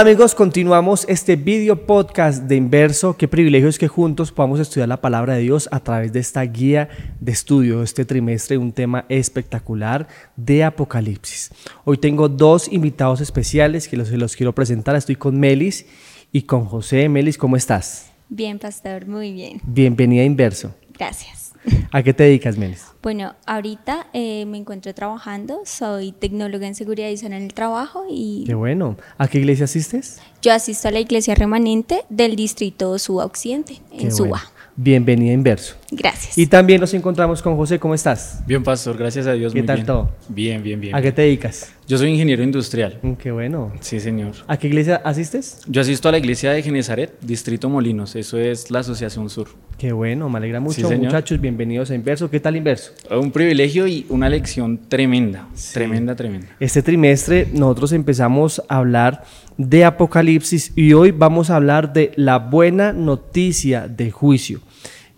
Hola amigos, continuamos este video podcast de Inverso. Qué privilegio es que juntos podamos estudiar la palabra de Dios a través de esta guía de estudio este trimestre, un tema espectacular de Apocalipsis. Hoy tengo dos invitados especiales que los, los quiero presentar. Estoy con Melis y con José. Melis, ¿cómo estás? Bien, pastor, muy bien. Bienvenida a Inverso. Gracias. ¿A qué te dedicas, Melis? Bueno, ahorita eh, me encuentro trabajando, soy tecnóloga en seguridad y en el trabajo y... Qué bueno. ¿A qué iglesia asistes? Yo asisto a la iglesia remanente del distrito Suba Occidente, en Suba. Bienvenida Inverso. Gracias. Y también nos encontramos con José. ¿Cómo estás? Bien, pastor. Gracias a Dios. ¿Qué tal todo? Bien, bien, bien. ¿A qué te dedicas? Yo soy ingeniero industrial. Mm, qué bueno. Sí, señor. ¿A qué iglesia asistes? Yo asisto a la iglesia de Genezaret, Distrito Molinos. Eso es la Asociación Sur. Qué bueno, me alegra mucho. Muchachos, bienvenidos a Inverso. ¿Qué tal Inverso? Un privilegio y una lección tremenda. Tremenda, tremenda. Este trimestre nosotros empezamos a hablar de Apocalipsis y hoy vamos a hablar de la buena noticia de juicio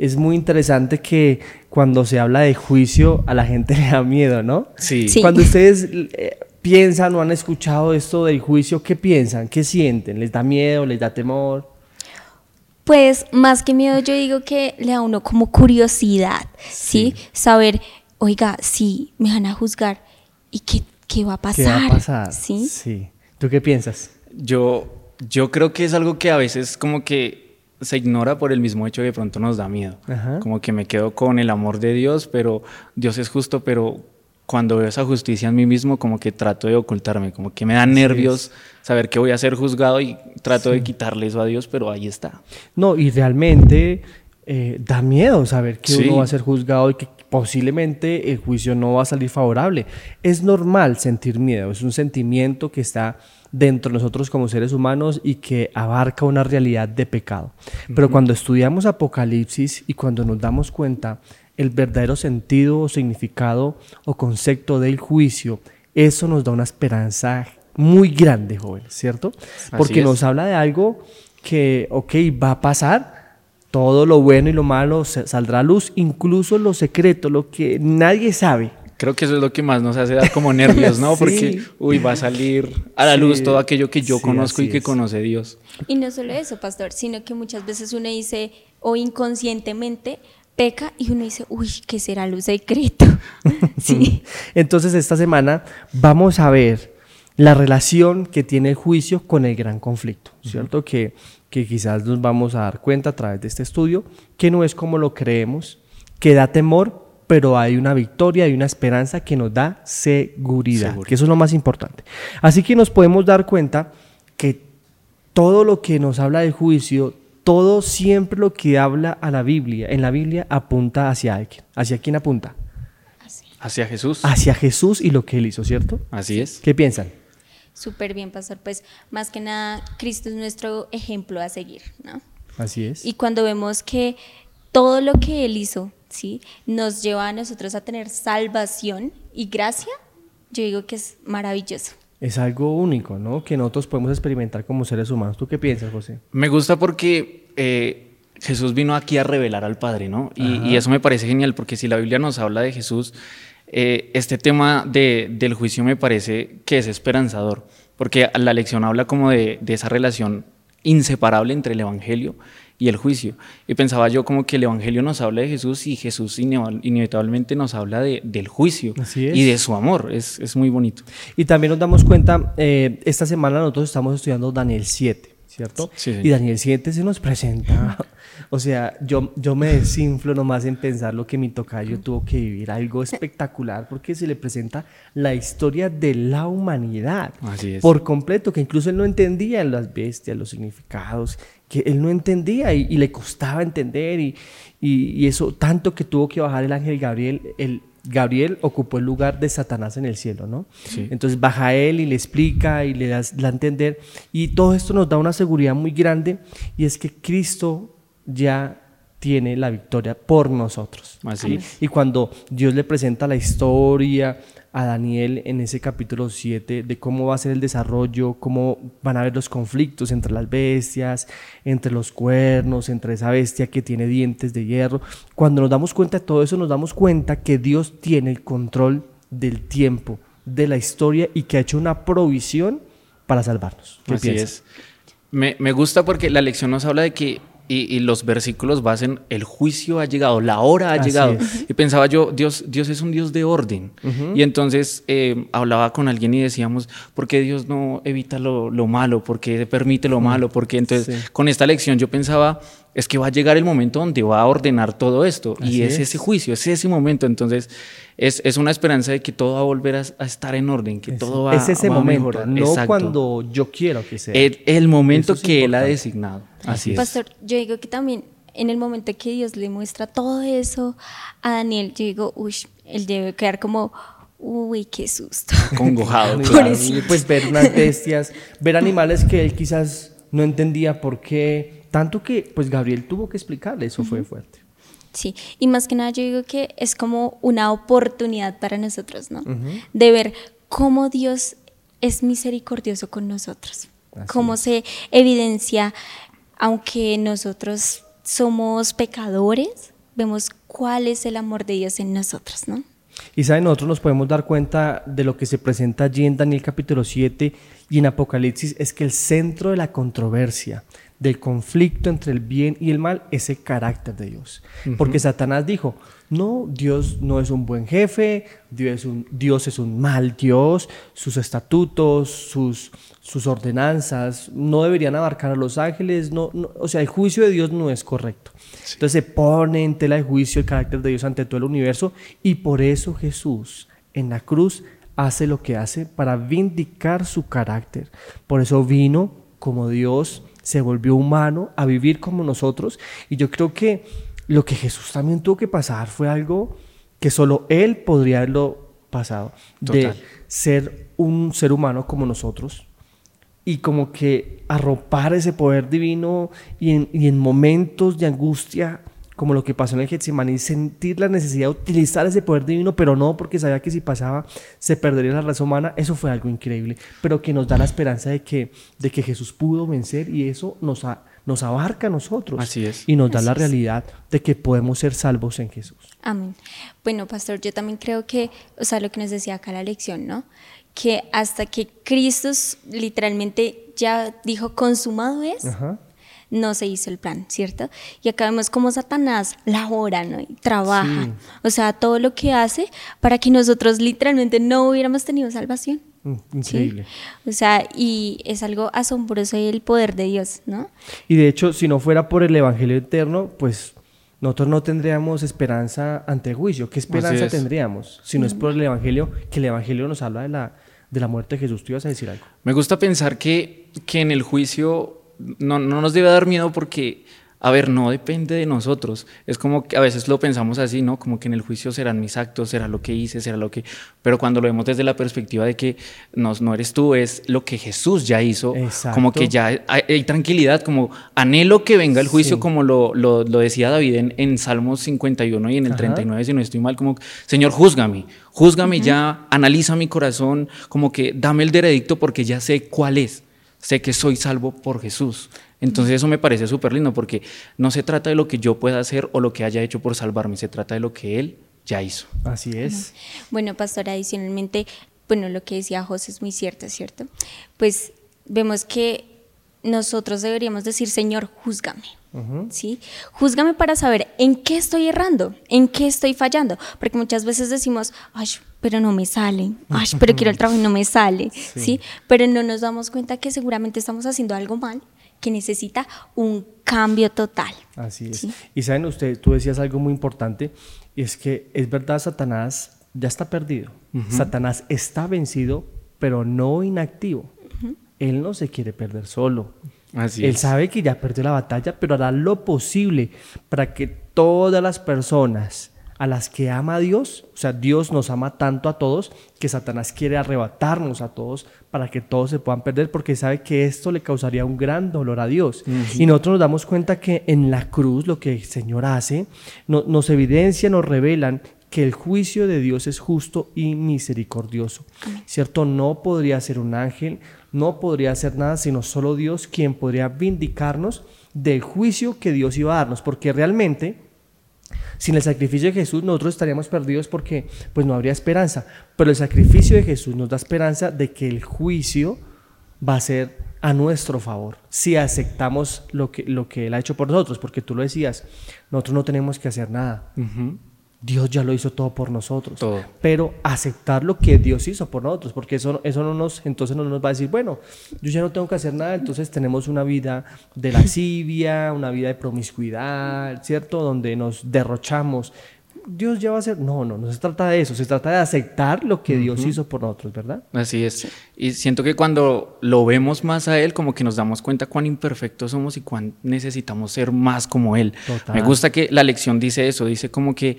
es muy interesante que cuando se habla de juicio a la gente le da miedo, ¿no? Sí. Cuando ustedes eh, piensan o han escuchado esto del juicio, ¿qué piensan? ¿Qué sienten? ¿Les da miedo? ¿Les da temor? Pues más que miedo yo digo que le da uno como curiosidad, ¿sí? Saber, oiga, si me van a juzgar, ¿y qué, qué va a pasar? ¿Qué va a pasar? ¿Sí? Sí. ¿Tú qué piensas? Yo, yo creo que es algo que a veces como que se ignora por el mismo hecho que de pronto nos da miedo. Como que me quedo con el amor de Dios, pero Dios es justo, pero cuando veo esa justicia en mí mismo, como que trato de ocultarme, como que me da nervios saber que voy a ser juzgado y trato de quitarle eso a Dios, pero ahí está. No, y realmente eh, da miedo saber que uno va a ser juzgado y que posiblemente el juicio no va a salir favorable. Es normal sentir miedo, es un sentimiento que está dentro de nosotros como seres humanos y que abarca una realidad de pecado. Pero cuando estudiamos Apocalipsis y cuando nos damos cuenta el verdadero sentido o significado o concepto del juicio, eso nos da una esperanza muy grande, joven, ¿cierto? Porque nos habla de algo que, ok, va a pasar, todo lo bueno y lo malo saldrá a luz, incluso lo secreto, lo que nadie sabe. Creo que eso es lo que más nos hace dar como nervios, ¿no? Porque, uy, va a salir a la luz todo aquello que yo conozco y que conoce Dios. Y no solo eso, pastor, sino que muchas veces uno dice, o inconscientemente, peca y uno dice, uy, ¿qué será lo secreto? sí. Entonces, esta semana vamos a ver la relación que tiene el juicio con el gran conflicto, ¿cierto? que, que quizás nos vamos a dar cuenta a través de este estudio, que no es como lo creemos, que da temor, pero hay una victoria, hay una esperanza que nos da seguridad, que eso es lo más importante. Así que nos podemos dar cuenta que todo lo que nos habla del juicio, todo siempre lo que habla a la Biblia, en la Biblia apunta hacia alguien. ¿Hacia quién apunta? Hacia Jesús. Hacia Jesús y lo que él hizo, ¿cierto? Así es. ¿Qué piensan? Súper bien, pastor. Pues más que nada, Cristo es nuestro ejemplo a seguir, ¿no? Así es. Y cuando vemos que todo lo que Él hizo, ¿sí? Nos lleva a nosotros a tener salvación y gracia, yo digo que es maravilloso. Es algo único, ¿no? Que nosotros podemos experimentar como seres humanos. ¿Tú qué piensas, José? Me gusta porque eh, Jesús vino aquí a revelar al Padre, ¿no? Y, eso me parece genial porque si la Biblia nos habla de Jesús, eh, este tema del juicio me parece que es esperanzador, porque la lección habla como de, de esa relación inseparable entre el Evangelio y el juicio. Y pensaba yo como que el Evangelio nos habla de Jesús y Jesús inevitablemente nos habla de, del juicio y de su amor. Es, es, muy bonito. Y también nos damos cuenta, eh, esta semana nosotros estamos estudiando Daniel 7. ¿cierto? Y Daniel 7 se nos presenta. O sea, yo, yo me desinflo nomás en pensar lo que mi tocayo tuvo que vivir, algo espectacular, porque se le presenta la historia de la humanidad Así es. por completo, que incluso él no entendía las bestias, los significados, que él no entendía y, le costaba entender, y, y, eso tanto que tuvo que bajar el ángel Gabriel, el, Gabriel ocupó el lugar de Satanás en el cielo, ¿no? Entonces baja él y le explica y le da, a entender. Y todo esto nos da una seguridad muy grande y es que Cristo ya tiene la victoria por nosotros. Así. Y cuando Dios le presenta la historia a Daniel en ese capítulo 7 de cómo va a ser el desarrollo, cómo van a haber los conflictos entre las bestias, entre los cuernos, entre esa bestia que tiene dientes de hierro. Cuando nos damos cuenta de todo eso, nos damos cuenta que Dios tiene el control del tiempo, de la historia y que ha hecho una provisión para salvarnos. ¿Qué Así es. Me, me gusta porque la lección nos habla de que y, los versículos basen el juicio ha llegado, la hora ha llegado. Y pensaba yo, Dios, Dios es un Dios de orden. Y entonces eh, hablaba con alguien y decíamos, ¿por qué Dios no evita lo, malo? ¿Por qué permite lo malo? Porque entonces con esta lección yo pensaba, es que va a llegar el momento donde va a ordenar todo esto. y es, ese juicio, es ese momento. Entonces es, es, una esperanza de que todo va a volver a, estar en orden, que todo va, es ese momento, a no cuando yo quiero que sea. El, momento que Él ha designado. Así Pastor, yo digo que también en el momento que Dios le muestra todo eso a Daniel, yo digo, uy, él debe quedar como, uy, qué susto. Congojado. pues ver unas bestias, ver animales que él quizás no entendía por qué, tanto que pues Gabriel tuvo que explicarle, eso fue fuerte. Sí, y más que nada yo digo que es como una oportunidad para nosotros, ¿no? De ver cómo Dios es misericordioso con nosotros, cómo se evidencia aunque nosotros somos pecadores, vemos cuál es el amor de Dios en nosotros, ¿no? Y saben, nosotros nos podemos dar cuenta de lo que se presenta allí en Daniel capítulo 7 y en Apocalipsis, es que el centro de la controversia, del conflicto entre el bien y el mal, es el carácter de Dios. Porque Satanás dijo, no, Dios no es un buen jefe, Dios es un, Dios es un mal Dios, sus estatutos, sus, sus ordenanzas no deberían abarcar a los ángeles, no, o sea, el juicio de Dios no es correcto. Entonces se pone en tela de juicio el carácter de Dios ante todo el universo y por eso Jesús en la cruz hace lo que hace para vindicar su carácter. Por eso vino como Dios, se volvió humano a vivir como nosotros. Y yo creo que lo que Jesús también tuvo que pasar fue algo que solo Él podría haberlo pasado, de ser un ser humano como nosotros, y como que arropar ese poder divino y en, momentos de angustia, como lo que pasó en el Getsemaní, sentir la necesidad de utilizar ese poder divino, pero no porque sabía que si pasaba se perdería la raza humana, eso fue algo increíble, pero que nos da la esperanza de que, de que Jesús pudo vencer y eso nos, nos abarca a nosotros. Así es. Y nos da la realidad de que podemos ser salvos en Jesús. Amén. Bueno, pastor, yo también creo que, o sea, lo que nos decía acá la lección, ¿no? que hasta que Cristo literalmente ya dijo consumado es, no se hizo el plan, ¿cierto? Y acá vemos cómo Satanás labora ¿no? y trabaja, o sea, todo lo que hace para que nosotros literalmente no hubiéramos tenido salvación. Mm, increíble. O sea, y es algo asombroso y el poder de Dios, ¿no? Y de hecho, si no fuera por el Evangelio eterno, pues nosotros no tendríamos esperanza ante el juicio. ¿Qué esperanza tendríamos si no es por el Evangelio? Que el Evangelio nos habla de la, de la muerte de Jesús. ¿Tú ibas a decir algo? Me gusta pensar que, que en el juicio no, no nos debe dar miedo porque a ver, no depende de nosotros. Es como que a veces lo pensamos así, ¿no? Como que en el juicio serán mis actos, será lo que hice, será lo que... Pero cuando lo vemos desde la perspectiva de que no, no eres tú, es lo que Jesús ya hizo, como que ya hay, tranquilidad, como anhelo que venga el juicio, como lo, lo, decía David en, en, Salmos 51 y en el 39, si no estoy mal, como, Señor, júzgame, júzgame ya, analiza mi corazón, como que dame el veredicto porque ya sé cuál es, sé que soy salvo por Jesús. Entonces eso me parece súper lindo porque no se trata de lo que yo pueda hacer o lo que haya hecho por salvarme, se trata de lo que Él ya hizo. Así es. Bueno, pastor, adicionalmente, bueno, lo que decía José es muy cierto, ¿cierto? Pues vemos que nosotros deberíamos decir, Señor, júzgame. ¿Sí? Júzgame para saber en qué estoy errando, en qué estoy fallando, porque muchas veces decimos, ay, pero no me sale, ay, pero quiero el trabajo y no me sale, ¿sí? Pero no nos damos cuenta que seguramente estamos haciendo algo mal que necesita un cambio total. Así es. Y saben usted, tú decías algo muy importante, y es que es verdad, Satanás ya está perdido. Satanás está vencido, pero no inactivo. Él no se quiere perder solo. Así Él sabe que ya perdió la batalla, pero hará lo posible para que todas las personas a las que ama a Dios, o sea, Dios nos ama tanto a todos que Satanás quiere arrebatarnos a todos para que todos se puedan perder porque sabe que esto le causaría un gran dolor a Dios. Y nosotros nos damos cuenta que en la cruz lo que el Señor hace nos evidencia, nos revelan que el juicio de Dios es justo y misericordioso. ¿Cierto? No podría ser un ángel, no podría ser nada, sino solo Dios quien podría vindicarnos del juicio que Dios iba a darnos, porque realmente sin el sacrificio de Jesús nosotros estaríamos perdidos porque pues no habría esperanza. Pero el sacrificio de Jesús nos da esperanza de que el juicio va a ser a nuestro favor si aceptamos lo que, lo que Él ha hecho por nosotros, porque tú lo decías, nosotros no tenemos que hacer nada. Dios ya lo hizo todo por nosotros. Pero aceptar lo que Dios hizo por nosotros, porque eso, eso no nos, entonces no nos va a decir, bueno, yo ya no tengo que hacer nada, entonces tenemos una vida de lascivia, una vida de promiscuidad, ¿cierto? Donde nos derrochamos. Dios ya va a hacer. No, no, no se trata de eso, se trata de aceptar lo que Dios hizo por nosotros, ¿verdad? Así es. Y siento que cuando lo vemos más a Él, como que nos damos cuenta cuán imperfectos somos y cuán necesitamos ser más como Él. Me gusta que la lección dice eso, dice como que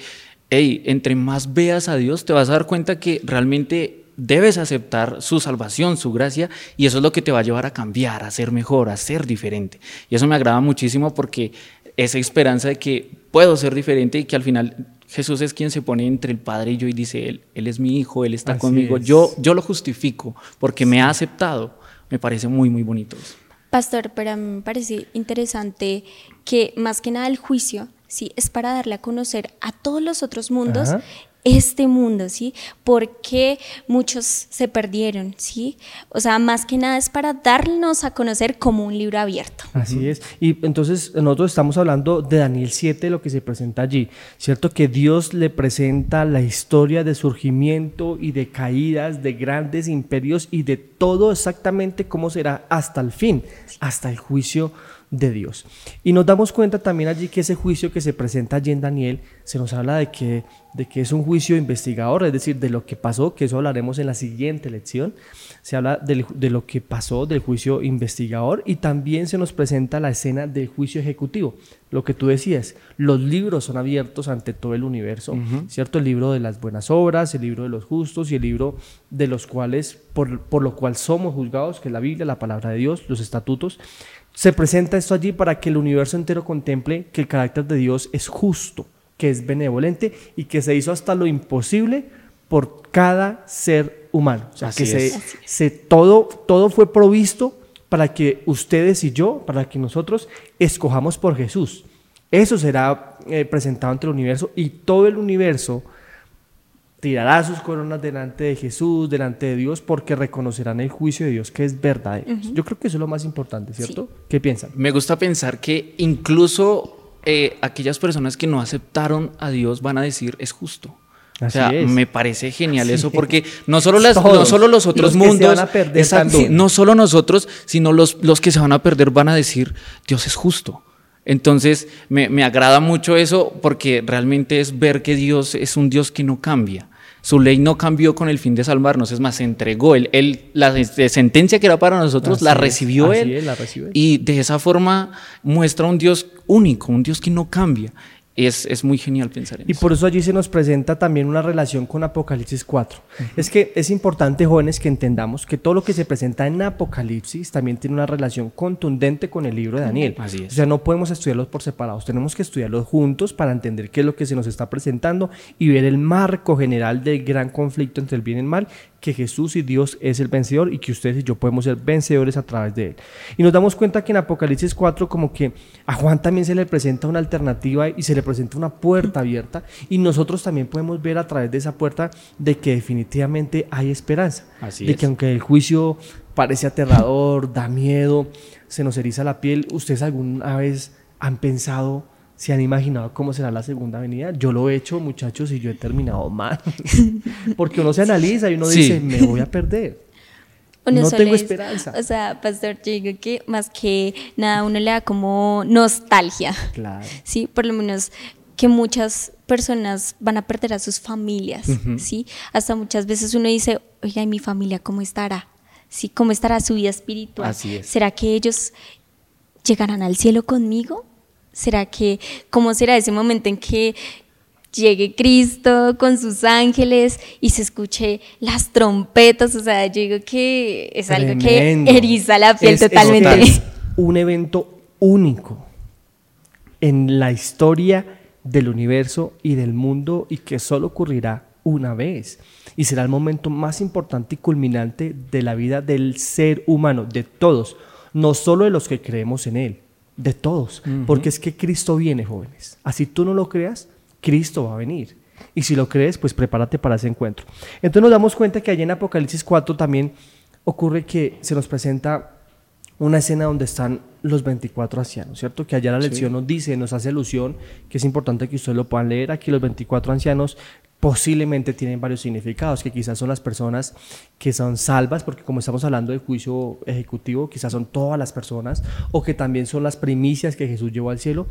hey, entre más veas a Dios, te vas a dar cuenta que realmente debes aceptar su salvación, su gracia, y eso es lo que te va a llevar a cambiar, a ser mejor, a ser diferente. Y eso me agrada muchísimo porque esa esperanza de que puedo ser diferente y que al final Jesús es quien se pone entre el Padre y yo y dice, Él, él es mi hijo, Él está conmigo, yo, yo lo justifico porque me ha aceptado. Me parece muy, muy bonito Pastor, pero me parece interesante que más que nada el juicio ¿sí? Es para darle a conocer a todos los otros mundos este mundo, ¿sí? Porque muchos se perdieron, ¿sí? O sea, más que nada es para darnos a conocer como un libro abierto. Así es. Y entonces nosotros estamos hablando de Daniel 7, lo que se presenta allí, ¿cierto? Que Dios le presenta la historia de surgimiento y de caídas de grandes imperios y de todo exactamente cómo será hasta el fin, hasta el juicio de Dios. Y nos damos cuenta también allí que ese juicio que se presenta allí en Daniel, se nos habla de que, de que es un juicio investigador, es decir, de lo que pasó, que eso hablaremos en la siguiente lección. Se habla de, lo que pasó del juicio investigador y también se nos presenta la escena del juicio ejecutivo. Lo que tú decías, los libros son abiertos ante todo el universo, ¿cierto? El libro de las buenas obras, el libro de los justos y el libro de los cuales, por, por lo cual somos juzgados, que es la Biblia, la palabra de Dios, los estatutos. Se presenta esto allí para que el universo entero contemple que el carácter de Dios es justo, que es benevolente y que se hizo hasta lo imposible por cada ser humano. O sea, que se, todo, todo fue provisto para que ustedes y yo, para que nosotros escojamos por Jesús. Eso será eh, presentado ante el universo y todo el universo tirará sus coronas delante de Jesús, delante de Dios, porque reconocerán el juicio de Dios que es verdadero. Yo creo que eso es lo más importante, ¿cierto? ¿Qué piensan? Me gusta pensar que incluso eh, aquellas personas que no aceptaron a Dios van a decir es justo. o sea, me parece genial eso porque no solo, las, no solo los otros mundos, van a perder no solo nosotros, sino los, los que se van a perder van a decir Dios es justo. Entonces me, me, agrada mucho eso porque realmente es ver que Dios es un Dios que no cambia. Su ley no cambió con el fin de salvarnos, es más, se entregó. Él, él la sentencia que era para nosotros la, recibió él, la recibió él. Y de esa forma muestra un Dios único, un Dios que no cambia es, es, muy genial pensar en y eso. Y por eso allí se nos presenta también una relación con Apocalipsis 4. Es que es importante, jóvenes, que entendamos que todo lo que se presenta en Apocalipsis también tiene una relación contundente con el libro de Daniel. Así es. O sea, no podemos estudiarlos por separados, tenemos que estudiarlos juntos para entender qué es lo que se nos está presentando y ver el marco general del gran conflicto entre el bien y el mal que Jesús y Dios es el vencedor y que ustedes y yo podemos ser vencedores a través de él. Y nos damos cuenta que en Apocalipsis 4 como que a Juan también se le presenta una alternativa y se le presenta una puerta abierta y nosotros también podemos ver a través de esa puerta de que definitivamente hay esperanza. Así de que aunque el juicio parece aterrador, da miedo, se nos eriza la piel, ¿ustedes alguna vez han pensado ¿Se han imaginado cómo será la segunda venida? Yo lo he hecho, muchachos, y yo he terminado mal. Porque uno se analiza y uno dice, me voy a perder. no tengo esperanza. O sea, pastor, yo digo que más que nada uno le da como nostalgia. Claro. Sí, por lo menos que muchas personas van a perder a sus familias, ¿sí? Hasta muchas veces uno dice, oiga, ¿y mi familia cómo estará? ¿Sí? ¿Cómo estará su vida espiritual? Así es. ¿Será que ellos llegarán al cielo conmigo? ¿Será que, cómo será ese momento en que llegue Cristo con sus ángeles y se escuche las trompetas? O sea, yo digo que es algo que eriza la piel totalmente. Es un evento único en la historia del universo y del mundo y que solo ocurrirá una vez. Y será el momento más importante y culminante de la vida del ser humano, de todos, no solo de los que creemos en Él de todos, porque es que Cristo viene, jóvenes. Así tú no lo creas, Cristo va a venir. Y si lo crees, pues prepárate para ese encuentro. Entonces nos damos cuenta que allí en Apocalipsis 4 también ocurre que se nos presenta una escena donde están los 24 ancianos, ¿cierto? Que allá la lección nos dice, nos hace alusión, que es importante que ustedes lo puedan leer. Aquí los 24 ancianos posiblemente tienen varios significados, que quizás son las personas que son salvas, porque como estamos hablando de juicio ejecutivo, quizás son todas las personas, o que también son las primicias que Jesús llevó al cielo.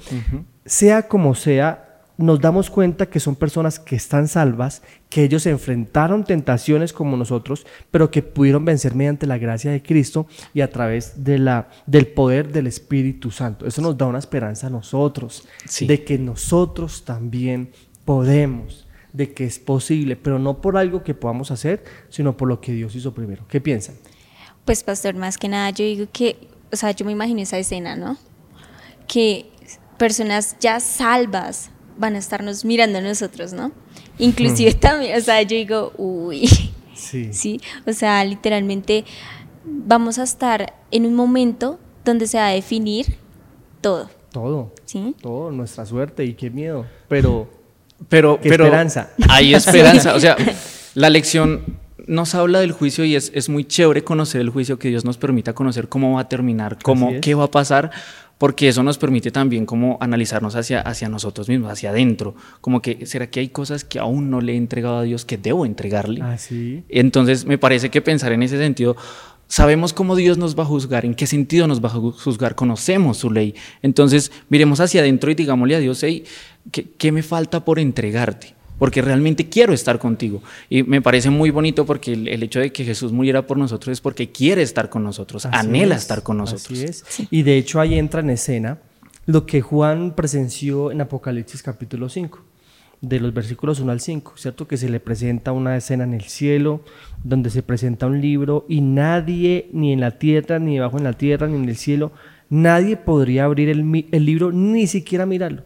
Sea como sea, nos damos cuenta que son personas que están salvas, que ellos enfrentaron tentaciones como nosotros, pero que pudieron vencer mediante la gracia de Cristo y a través de la, del poder del Espíritu Santo. Eso nos da una esperanza a nosotros, de que nosotros también podemos, de que es posible, pero no por algo que podamos hacer, sino por lo que Dios hizo primero. ¿Qué piensan? Pues pastor, más que nada yo digo que, o sea, yo me imagino esa escena, ¿no? Que personas ya salvas, van a estarnos mirando a nosotros, ¿no? Inclusive también, o sea, yo digo, uy, sí. sí, o sea, literalmente vamos a estar en un momento donde se va a definir todo. Todo. Sí. Todo, nuestra suerte y qué miedo, pero... Pero, pero esperanza. Hay esperanza, o sea, la lección nos habla del juicio y es, es, muy chévere conocer el juicio que Dios nos permita conocer cómo va a terminar, cómo, qué va a pasar, porque eso nos permite también como analizarnos hacia, hacia nosotros mismos, hacia adentro, como que, ¿será que hay cosas que aún no le he entregado a Dios que debo entregarle? Ah, sí. Entonces me parece que pensar en ese sentido, sabemos cómo Dios nos va a juzgar, en qué sentido nos va a juzgar, conocemos su ley. Entonces miremos hacia adentro y digámosle a Dios, hey, ¿qué, qué me falta por entregarte? porque realmente quiero estar contigo. Y me parece muy bonito porque el, hecho de que Jesús muriera por nosotros es porque quiere estar con nosotros, anhela estar con nosotros. Así es. Y de hecho ahí entra en escena lo que Juan presenció en Apocalipsis capítulo 5 de los versículos 1 al 5, ¿cierto? Que se le presenta una escena en el cielo, donde se presenta un libro y nadie, ni en la tierra, ni debajo en la tierra, ni en el cielo, nadie podría abrir el, el libro, ni siquiera mirarlo.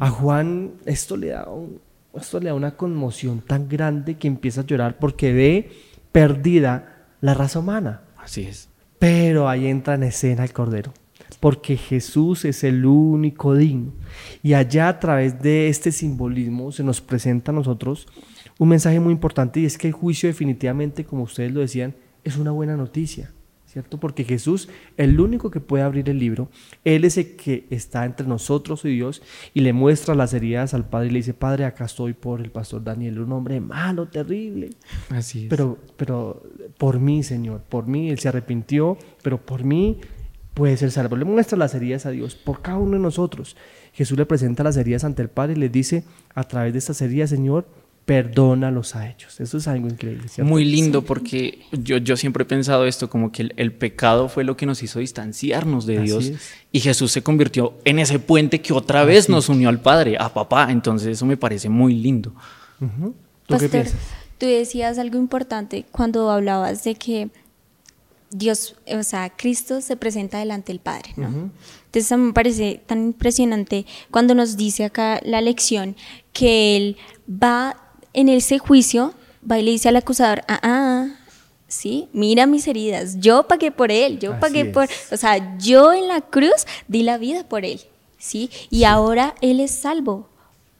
A Juan esto le da un, esto le da una conmoción tan grande que empieza a llorar porque ve perdida la raza humana. Así es. Pero ahí entra en escena el Cordero, porque Jesús es el único digno. Y allá a través de este simbolismo se nos presenta a nosotros un mensaje muy importante y es que el juicio definitivamente, como ustedes lo decían, es una buena noticia. ¿cierto? Porque Jesús, el único que puede abrir el libro, Él es el que está entre nosotros y Dios y le muestra las heridas al Padre y le dice, Padre, acá estoy por el pastor Daniel, un hombre malo, terrible. Así es. Pero, pero por mí, Señor, por mí, Él se arrepintió, pero por mí puede ser salvo. Le muestra las heridas a Dios, por cada uno de nosotros. Jesús le presenta las heridas ante el Padre y le dice, a través de estas heridas, Señor, perdónalos a ellos. Eso es algo increíble. Muy lindo porque yo, yo siempre he pensado esto, como que el, pecado fue lo que nos hizo distanciarnos de Dios y Jesús se convirtió en ese puente que otra vez nos unió al Padre, a papá. Entonces eso me parece muy lindo. ¿Tú qué piensas? Tú decías algo importante cuando hablabas de que Dios, o sea, Cristo se presenta delante del Padre, ¿no? Entonces me parece tan impresionante cuando nos dice acá la lección que Él va en ese juicio va y le dice al acusador, ah, ah, sí, mira mis heridas, yo pagué por él, yo pagué por, o sea, yo en la cruz di la vida por él, ¿sí? Y ahora él es salvo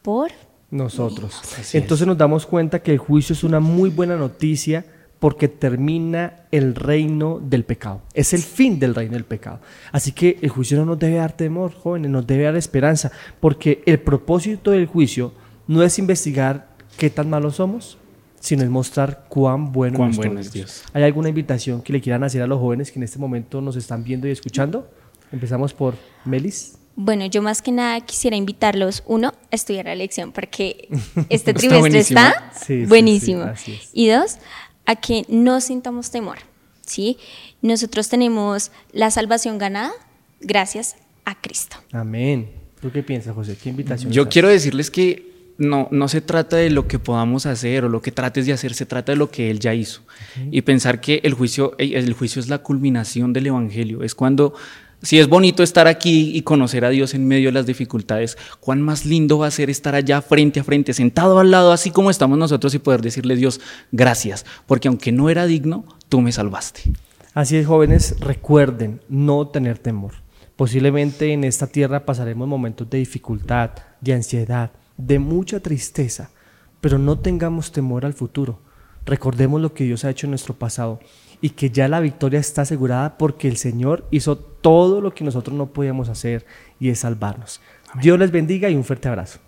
por nosotros. Entonces nos damos cuenta que el juicio es una muy buena noticia porque termina el reino del pecado. Es el fin del reino del pecado. Así que el juicio no nos debe dar temor, jóvenes, nos debe dar esperanza, porque el propósito del juicio no es investigar qué tan malos somos, sino es mostrar cuán bueno, es Dios. ¿Hay alguna invitación que le quieran hacer a los jóvenes que en este momento nos están viendo y escuchando? Empezamos por Melis. Bueno, yo más que nada quisiera invitarlos, uno, a estudiar la lección, porque este trimestre está, buenísimo. y dos, a que no sintamos temor, ¿sí? Nosotros tenemos la salvación ganada gracias a Cristo. Amén. ¿Tú qué piensas, José? ¿Qué invitación? Yo quiero decirles que no, no se trata de lo que podamos hacer o lo que trates de hacer, se trata de lo que Él ya hizo. Y pensar que el juicio, el juicio es la culminación del Evangelio, es cuando... Si es bonito estar aquí y conocer a Dios en medio de las dificultades, cuán más lindo va a ser estar allá frente a frente, sentado al lado, así como estamos nosotros y poder decirle Dios, gracias, porque aunque no era digno, tú me salvaste. Así es, jóvenes, recuerden no tener temor. Posiblemente en esta tierra pasaremos momentos de dificultad, de ansiedad, de mucha tristeza, pero no tengamos temor al futuro. Recordemos lo que Dios ha hecho en nuestro pasado y que ya la victoria está asegurada porque el Señor hizo todo lo que nosotros no podíamos hacer y es salvarnos. Dios les bendiga y un fuerte abrazo.